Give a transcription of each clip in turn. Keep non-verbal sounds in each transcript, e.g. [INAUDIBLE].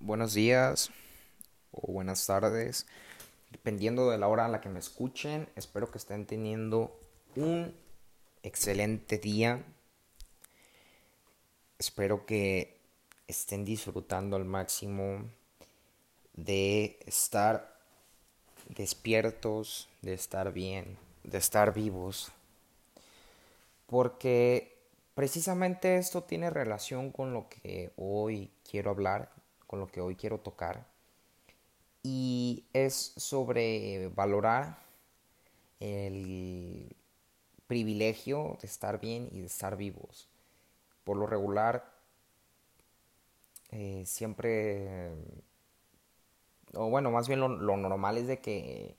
buenos días o buenas tardes, dependiendo de la hora a la que me escuchen. Espero que estén teniendo un excelente día. Espero que estén disfrutando al máximo de estar despiertos, de estar bien, de estar vivos. Porque precisamente esto tiene relación con lo que hoy quiero hablar, con lo que hoy quiero tocar. Y es sobre valorar el privilegio de estar bien y de estar vivos. Por lo regular, eh, siempre, o bueno, más bien lo, normal es de que,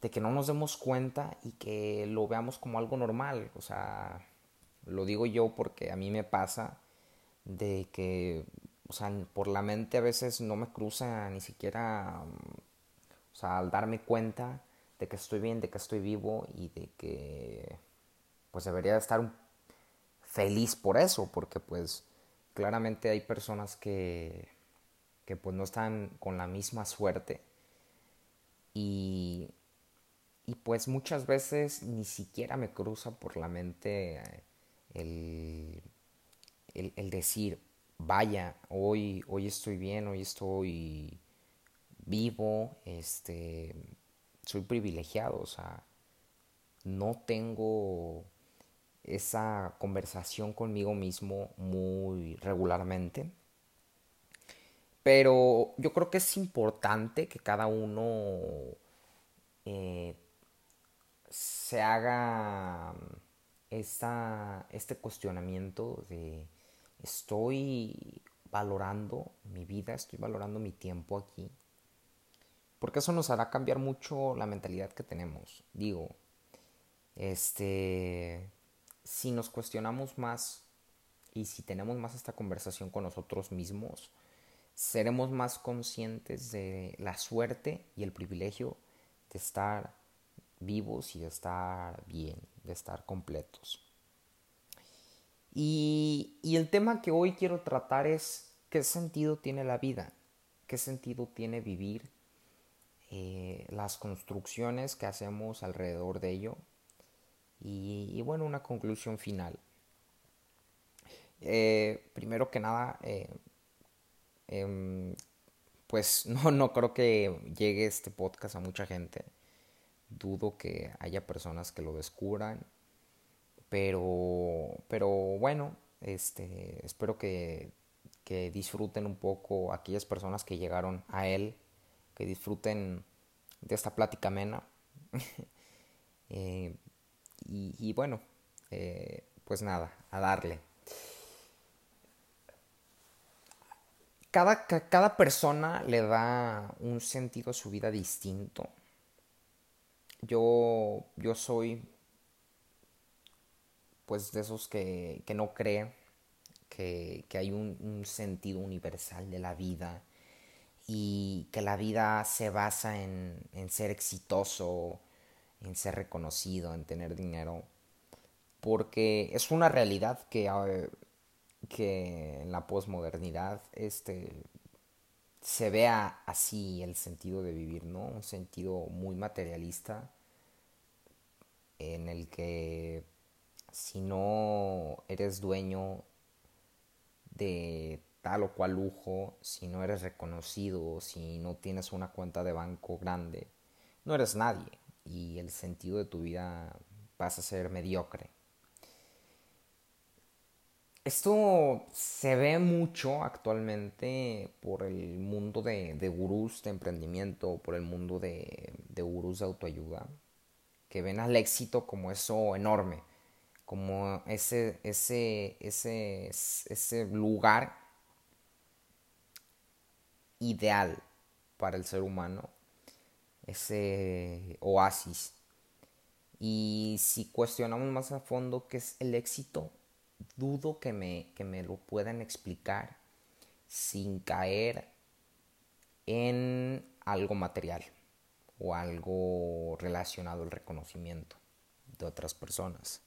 de que no nos demos cuenta y que lo veamos como algo normal. O sea, lo digo yo porque a mí me pasa de que o sea, por la mente a veces no me cruza ni siquiera, o sea, al darme cuenta de que estoy bien, de que estoy vivo y de que pues debería estar feliz por eso, porque pues claramente hay personas que, que pues no están con la misma suerte y, y pues muchas veces ni siquiera me cruza por la mente el, el, el decir, vaya, hoy, hoy estoy bien, hoy estoy vivo, este, soy privilegiado, o sea, no tengo esa conversación conmigo mismo muy regularmente. Pero yo creo que es importante que cada uno eh, se haga esta, este cuestionamiento de estoy valorando mi vida, estoy valorando mi tiempo aquí. Porque eso nos hará cambiar mucho la mentalidad que tenemos. Digo, este, si nos cuestionamos más y si tenemos más esta conversación con nosotros mismos, seremos más conscientes de la suerte y el privilegio de estar vivos y de estar bien, de estar completos. Y, el tema que hoy quiero tratar es qué sentido tiene la vida, qué sentido tiene vivir, eh, las construcciones que hacemos alrededor de ello y, bueno, una conclusión final. Eh, primero que nada, eh, em, pues [LAUGHS] no, no creo que llegue este podcast a mucha gente. Dudo que haya personas que lo descubran pero, pero bueno, este, espero que, que disfruten un poco aquellas personas que llegaron a él, que disfruten de esta plática amena. [LAUGHS] Eh, y, bueno, eh, pues nada, a darle. Cada, cada, persona le da un sentido a su vida distinto. Yo, yo soy pues de esos que, no cree que, hay un, sentido universal de la vida y que la vida se basa en, ser exitoso, en ser reconocido, en tener dinero, porque es una realidad que, ah, que en la posmodernidad este, se vea así el sentido de vivir, ¿no? Un sentido muy materialista en el que si no eres dueño de tal o cual lujo, si no eres reconocido, si no tienes una cuenta de banco grande, no eres nadie y el sentido de tu vida pasa a ser mediocre. Esto se ve mucho actualmente por el mundo de, gurús de emprendimiento, por el mundo de, de gurús de autoayuda, que ven al éxito como eso enorme como ese, ese, ese, ese lugar ideal para el ser humano, ese oasis. Y si cuestionamos más a fondo qué es el éxito, dudo que me, que me lo puedan explicar sin caer en algo material o algo relacionado al reconocimiento de otras personas.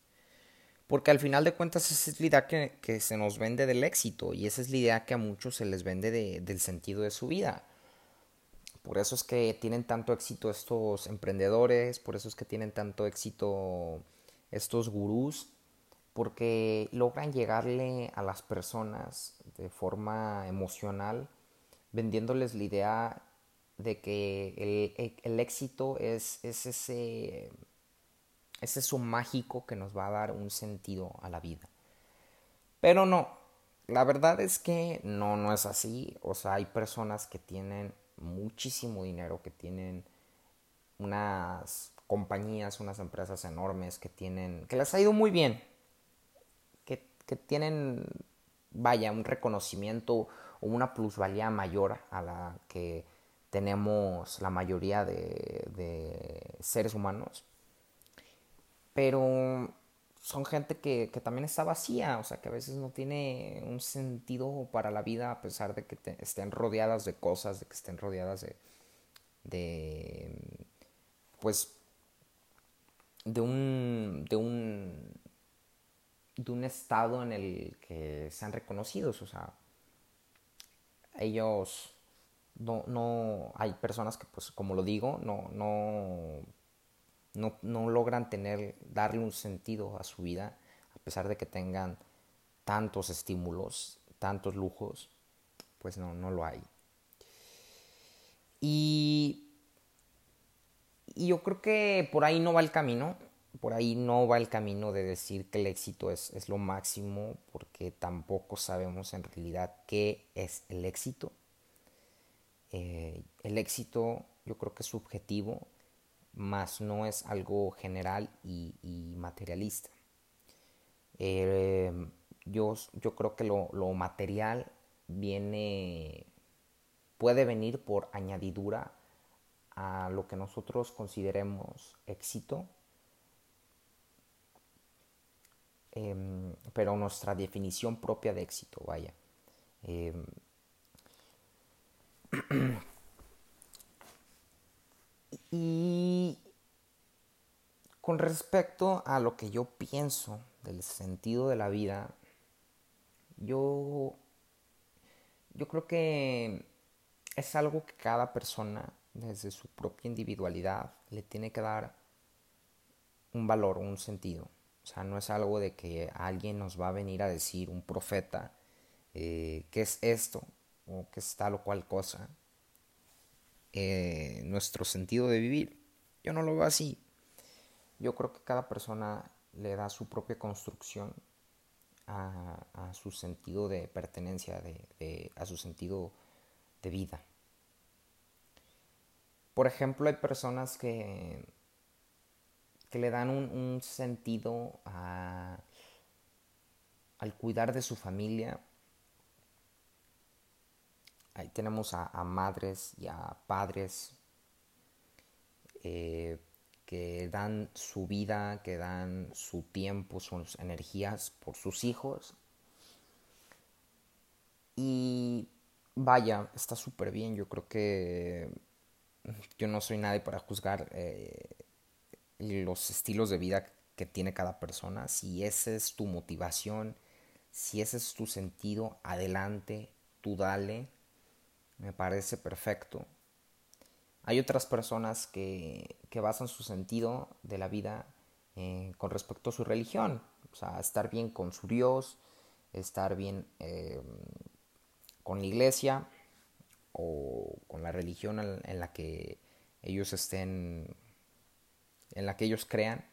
Porque al final de cuentas esa es la idea que, se nos vende del éxito y esa es la idea que a muchos se les vende del sentido de su vida. Por eso es que tienen tanto éxito estos emprendedores, por eso es que tienen tanto éxito estos gurús, porque logran llegarle a las personas de forma emocional, vendiéndoles la idea de que el, éxito es, es ese, es eso mágico que nos va a dar un sentido a la vida. Pero no, la verdad es que no, no es así. O sea, hay personas que tienen muchísimo dinero, que tienen unas compañías, unas empresas enormes, que tienen, que les ha ido muy bien, que, que tienen, vaya, un reconocimiento o una plusvalía mayor a la que tenemos la mayoría de, de seres humanos. Pero son gente que, que, también está vacía, o sea, que a veces no tiene un sentido para la vida a pesar de que estén rodeadas de cosas, de que estén rodeadas de, de pues, de un, de un, de un estado en el que sean reconocidos, o sea, ellos no, no, hay personas que, pues, como lo digo, no, no no, logran tener, darle un sentido a su vida, a pesar de que tengan tantos estímulos, tantos lujos, pues no, no lo hay. Y, yo creo que por ahí no va el camino, por ahí no va el camino de decir que el éxito es, lo máximo, porque tampoco sabemos en realidad qué es el éxito. Eh, el éxito yo creo que es subjetivo, más no es algo general y, materialista. Eh, yo, yo, creo que lo, material viene, puede venir por añadidura a lo que nosotros consideremos éxito, em, pero nuestra definición propia de éxito, vaya. Em, [CLEARS THROAT] Y con respecto a lo que yo pienso del sentido de la vida, yo, yo creo que es algo que cada persona, desde su propia individualidad, le tiene que dar un valor, un sentido. O sea, no es algo de que alguien nos va a venir a decir, un profeta, eh, qué es esto o qué es tal o cual cosa. Eh, nuestro sentido de vivir. Yo no lo veo así. Yo creo que cada persona le da su propia construcción a, su sentido de pertenencia, de, a su sentido de vida. Por ejemplo, hay personas que, que le dan un, sentido al cuidar de su familia Ahí tenemos a, madres y a padres eh, que dan su vida, que dan su tiempo, sus energías por sus hijos. Y vaya, está súper bien. Yo creo que yo no soy nadie para juzgar eh, los estilos de vida que tiene cada persona. Si esa es tu motivación, si ese es tu sentido, adelante, tú dale me parece perfecto. Hay otras personas que, que basan su sentido de la vida eh, con respecto a su religión, o sea, estar bien con su Dios, estar bien eh, con la iglesia o con la religión en la que ellos estén, en la que ellos crean.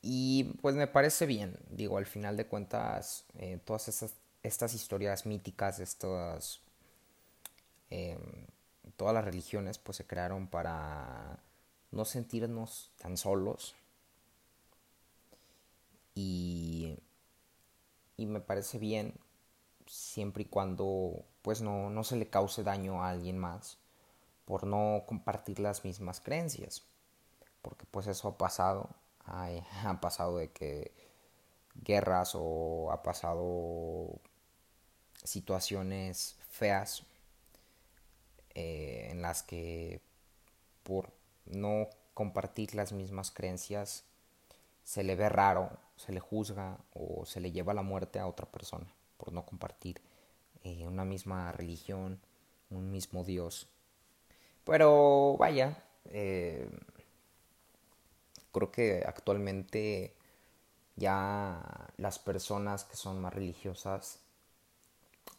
Y pues me parece bien, digo, al final de cuentas, eh, todas esas estas historias míticas, estas, em, todas las religiones pues se crearon para no sentirnos tan solos. Y, y me parece bien siempre y cuando pues no, no se le cause daño a alguien más por no compartir las mismas creencias. Porque pues eso ha pasado. [LAUGHS] Ha pasado de que guerras o ha pasado situaciones feas eh, en las que por no compartir las mismas creencias se le ve raro, se le juzga o se le lleva la muerte a otra persona por no compartir eh, una misma religión, un mismo Dios. Pero vaya, eh, creo que actualmente ya las personas que son más religiosas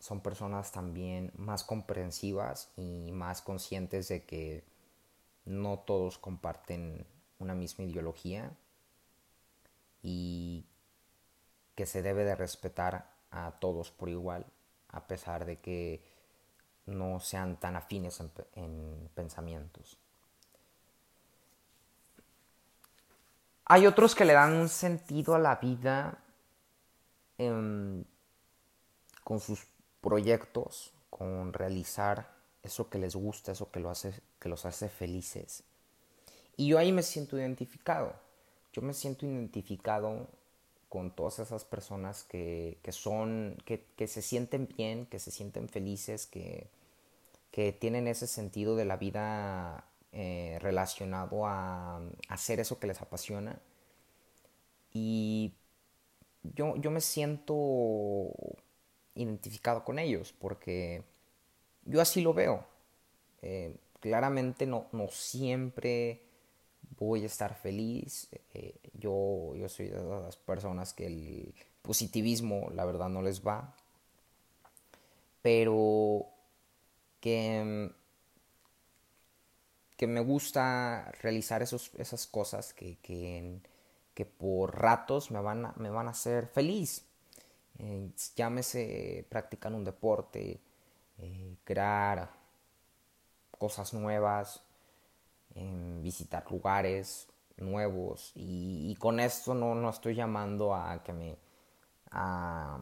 son personas también más comprensivas y más conscientes de que no todos comparten una misma ideología y que se debe de respetar a todos por igual, a pesar de que no sean tan afines en, pensamientos. Hay otros que le dan un sentido a la vida em, con sus proyectos, con realizar eso que les gusta, eso que, lo hace, que los hace felices. Y yo ahí me siento identificado. Yo me siento identificado con todas esas personas que, son, que, se sienten bien, que se sienten felices, que, que tienen ese sentido de la vida eh, relacionado a, hacer eso que les apasiona. Y yo, yo me siento identificado con ellos porque yo así lo veo. Eh, claramente no, no siempre voy a estar feliz. Eh, yo, yo soy de las personas que el positivismo, la verdad, no les va. Pero que, que me gusta realizar esos, esas cosas que, que, que, por ratos me van a, me van a hacer feliz. Eh, llámese practicar un deporte, eh, crear cosas nuevas, visitar lugares nuevos y, con esto no, no, estoy llamando a que me a,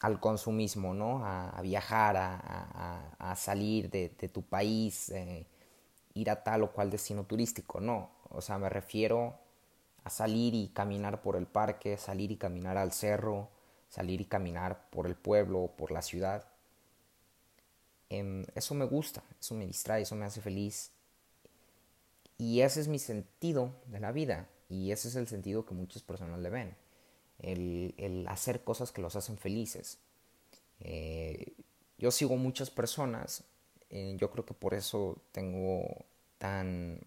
al consumismo, ¿no? A, viajar, a, a, salir de, de tu país, eh, ir a tal o cual destino turístico, no. O sea, me refiero a salir y caminar por el parque, salir y caminar al cerro, salir y caminar por el pueblo, por la ciudad. Em, eso me gusta, eso me distrae, eso me hace feliz. Y ese es mi sentido de la vida. Y ese es el sentido que muchas personas le ven. El, hacer cosas que los hacen felices. Eh, yo sigo muchas personas. Eh, yo creo que por eso tengo tan,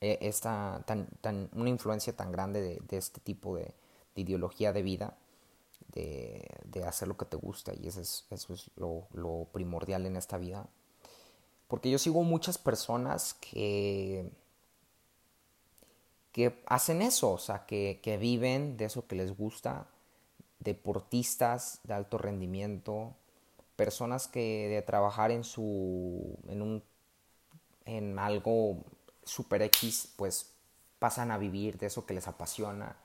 eh, esta, tan, tan, una influencia tan grande de, este tipo de, ideología de vida. De, hacer lo que te gusta. Y eso es, eso es lo, primordial en esta vida. Porque yo sigo muchas personas que que hacen eso, o sea, que, viven de eso que les gusta, deportistas de alto rendimiento, personas que de trabajar en su, en un, en algo super X, pues pasan a vivir de eso que les apasiona,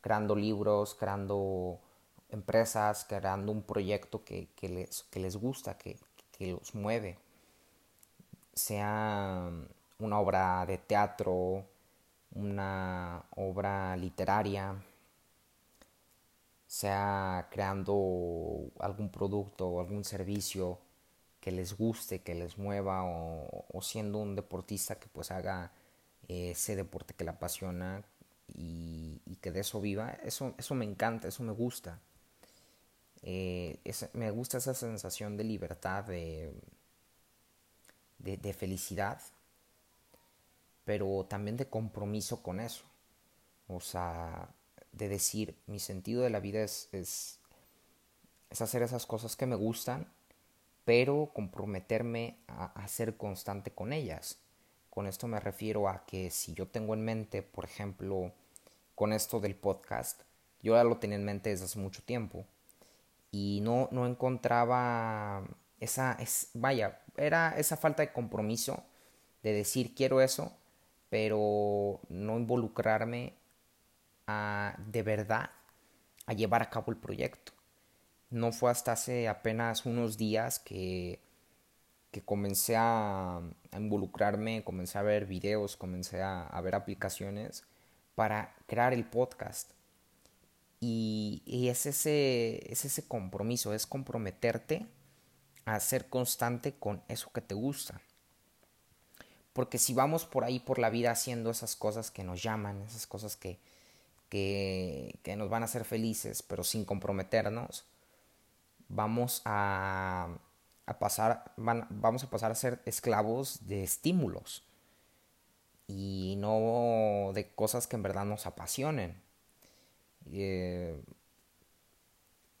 creando libros, creando empresas, creando un proyecto que, les, que les gusta, que, que los mueve, sea una obra de teatro, una obra literaria, sea creando algún producto o algún servicio que les guste, que les mueva o, siendo un deportista que pues haga ese deporte que le apasiona y, que de eso viva, eso, eso me encanta, eso me gusta. Eh, me gusta esa sensación de libertad, de, de felicidad pero también de compromiso con eso. O sea, de decir, mi sentido de la vida es, es, hacer esas cosas que me gustan, pero comprometerme a, ser constante con ellas. Con esto me refiero a que si yo tengo en mente, por ejemplo, con esto del podcast, yo ya lo tenía en mente desde hace mucho tiempo y no, no encontraba esa, es, vaya, era esa falta de compromiso de decir quiero eso, pero no involucrarme a, de verdad a llevar a cabo el proyecto. No fue hasta hace apenas unos días que, que comencé a, involucrarme, comencé a ver videos, comencé a, ver aplicaciones para crear el podcast. Y, es, ese, es ese compromiso, es comprometerte a ser constante con eso que te gusta. Porque si vamos por ahí por la vida haciendo esas cosas que nos llaman, esas cosas que, que, nos van a hacer felices, pero sin comprometernos, vamos a, a pasar, vamos a pasar a ser esclavos de estímulos y no de cosas que en verdad nos apasionen. Eh,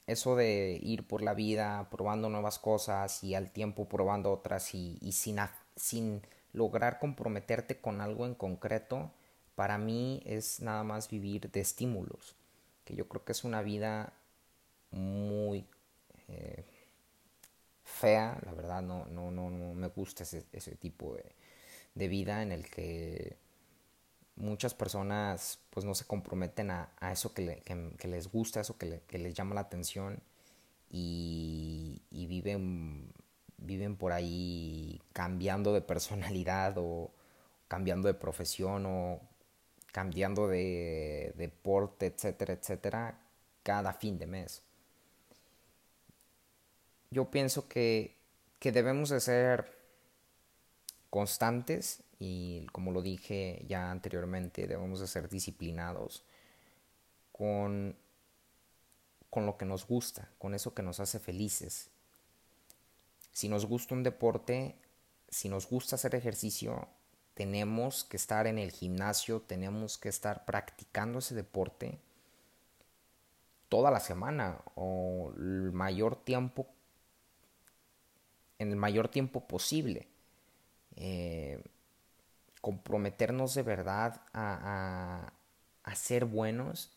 eso de ir por la vida probando nuevas cosas y al tiempo probando otras y, sin, sin lograr comprometerte con algo en concreto, para mí es nada más vivir de estímulos, que yo creo que es una vida muy eh, fea, la verdad no, no, no, no me gusta ese, ese tipo de, de vida en el que muchas personas pues no se comprometen a, eso que, les gusta, eso que, les llama la atención y, viven, viven por ahí cambiando de personalidad o cambiando de profesión o cambiando de deporte, etcétera, etcétera, cada fin de mes. Yo pienso que, que debemos de ser constantes y como lo dije ya anteriormente, debemos de ser disciplinados con, con lo que nos gusta, con eso que nos hace felices. Si nos gusta un deporte, si nos gusta hacer ejercicio, tenemos que estar en el gimnasio, tenemos que estar practicando ese deporte toda la semana o el mayor tiempo en el mayor tiempo posible. Eh, comprometernos de verdad a, a, ser buenos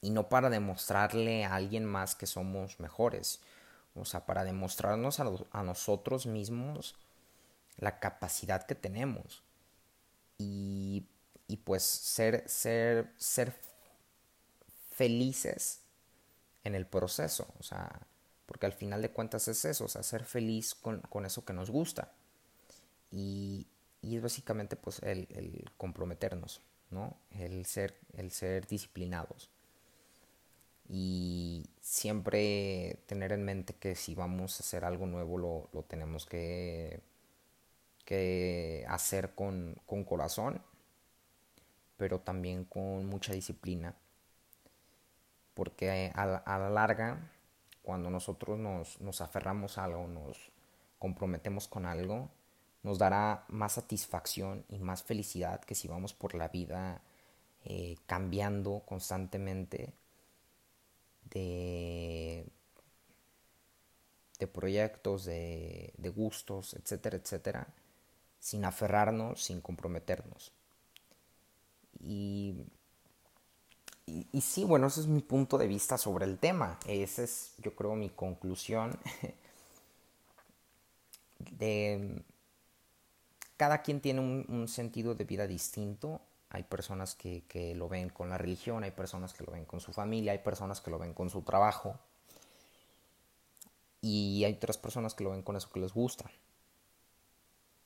y no para demostrarle a alguien más que somos mejores, o sea, para demostrarnos a, nosotros mismos la capacidad que tenemos. Y, y, pues ser, ser, ser felices en el proceso, o sea, porque al final de cuentas es eso, o sea, ser feliz con, con eso que nos gusta. Y, y es básicamente pues el, comprometernos, ¿no? El ser, el ser disciplinados. Y siempre tener en mente que si vamos a hacer algo nuevo lo, tenemos que, que hacer con, corazón, pero también con mucha disciplina. Porque a, a la larga, cuando nosotros nos, nos aferramos a algo, nos comprometemos con algo, nos dará más satisfacción y más felicidad que si vamos por la vida eh, cambiando constantemente de, de proyectos, de, gustos, etcétera, etcétera, sin aferrarnos, sin comprometernos. Y, y, y sí, bueno, ese es mi punto de vista sobre el tema. Esa es, yo creo, mi conclusión [LAUGHS] de cada quien tiene un, sentido de vida distinto. Hay personas que, lo ven con la religión, hay personas que lo ven con su familia, hay personas que lo ven con su trabajo. Y hay otras personas que lo ven con eso que les gusta.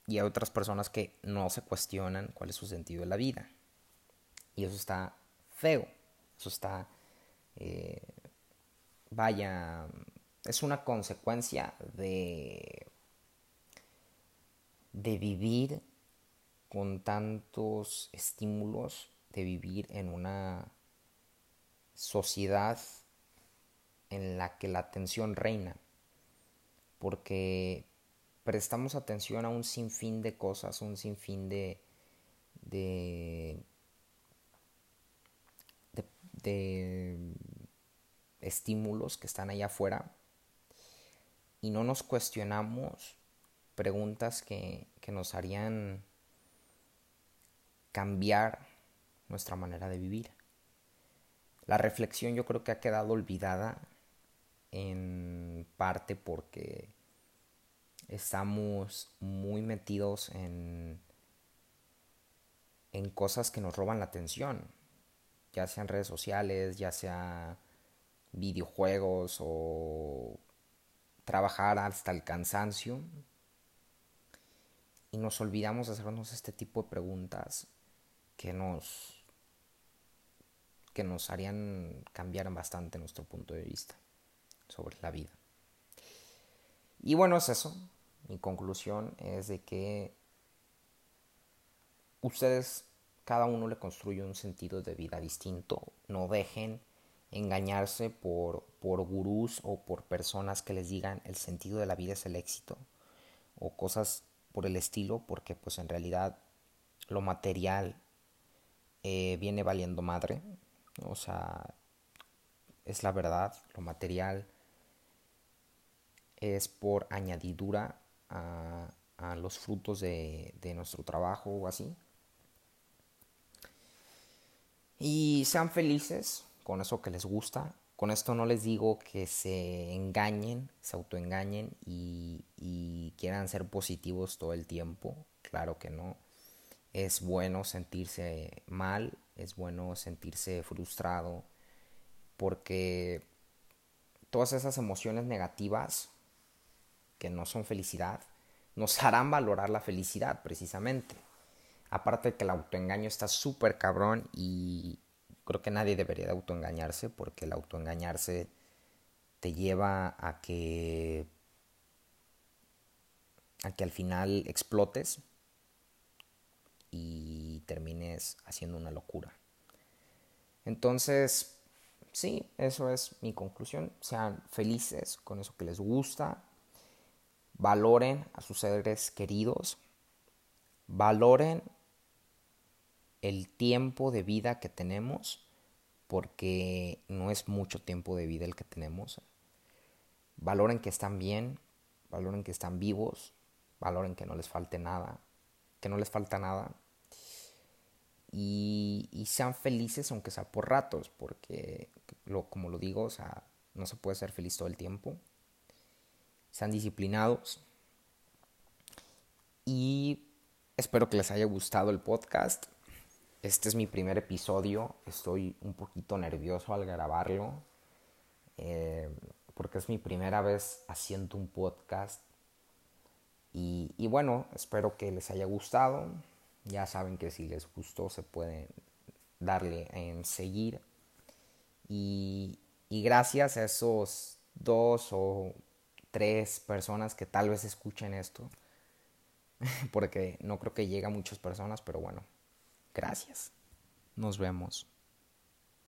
Y hay otras personas que no se cuestionan cuál es su sentido de la vida. Y eso está feo. Eso está... Eh, vaya, es una consecuencia de de vivir con tantos estímulos, de vivir en una sociedad en la que la atención reina, porque prestamos atención a un sinfín de cosas, un sinfín de, de, de, de estímulos que están allá afuera. Y no nos cuestionamos preguntas que, nos harían cambiar nuestra manera de vivir. La reflexión yo creo que ha quedado olvidada en parte porque estamos muy metidos en, en cosas que nos roban la atención, ya sean redes sociales, ya sea videojuegos o trabajar hasta el cansancio, y nos olvidamos de hacernos este tipo de preguntas que nos que nos harían cambiar bastante nuestro punto de vista sobre la vida. Y bueno, es eso. Mi conclusión es de que ustedes cada uno le construye un sentido de vida distinto. No dejen engañarse por, por gurús o por personas que les digan el sentido de la vida es el éxito o cosas por el estilo, porque pues en realidad lo material eh, viene valiendo madre. O sea, es la verdad, lo material es por añadidura a, los frutos de, de nuestro trabajo o así. Y sean felices con eso que les gusta. Con esto no les digo que se engañen, se autoengañen y, quieran ser positivos todo el tiempo. Claro que no. Es bueno sentirse mal, es bueno sentirse frustrado, porque todas esas emociones negativas que no son felicidad, nos [LAUGHS] harán valorar la felicidad precisamente. Aparte de que el autoengaño está súper cabrón y creo que nadie debería de autoengañarse porque el autoengañarse te lleva a que a que al final explotes y termines haciendo una locura. Entonces, sí, eso es mi conclusión. Sean felices con eso que les gusta. Valoren a sus seres queridos. Valoren el tiempo de vida que tenemos, porque no es mucho tiempo de vida el que tenemos. Valoren que están bien, valoren que están vivos, valoren que no les falte nada, que no les falta nada. Y, sean felices aunque sea por ratos, porque lo, como lo digo, o sea, no se puede ser feliz todo el tiempo. Sean disciplinados. Y espero que les haya gustado el podcast. Este es mi primer episodio. Estoy un poquito nervioso al grabarlo. Eh, porque es mi primera vez haciendo un podcast. Y, bueno, espero que les haya gustado. Ya saben que si les gustó se pueden darle en seguir. Y, y gracias a esos dos o tres personas que tal vez escuchen esto. [LAUGHS] Porque no creo que llegue a muchas personas, pero bueno. Gracias. Nos vemos.